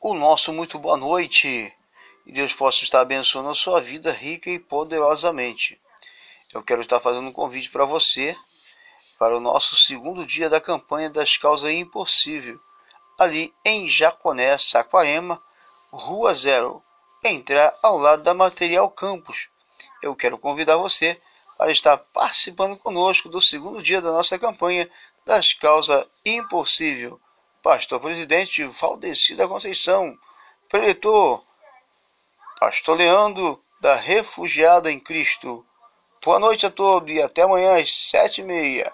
o nosso muito boa noite. E Deus possa estar abençoando a sua vida rica e poderosamente. Eu quero estar fazendo um convite para você para o nosso segundo dia da campanha das causas impossível, ali em Jaconé, Saquarema, Rua Zero, entrar ao lado da Material Campus. Eu quero convidar você para estar participando conosco do segundo dia da nossa campanha das causas impossível. Pastor Presidente Valdeci da Conceição, Preletor, Pastor Leandro da Refugiada em Cristo. Boa noite a todos e até amanhã às sete e meia.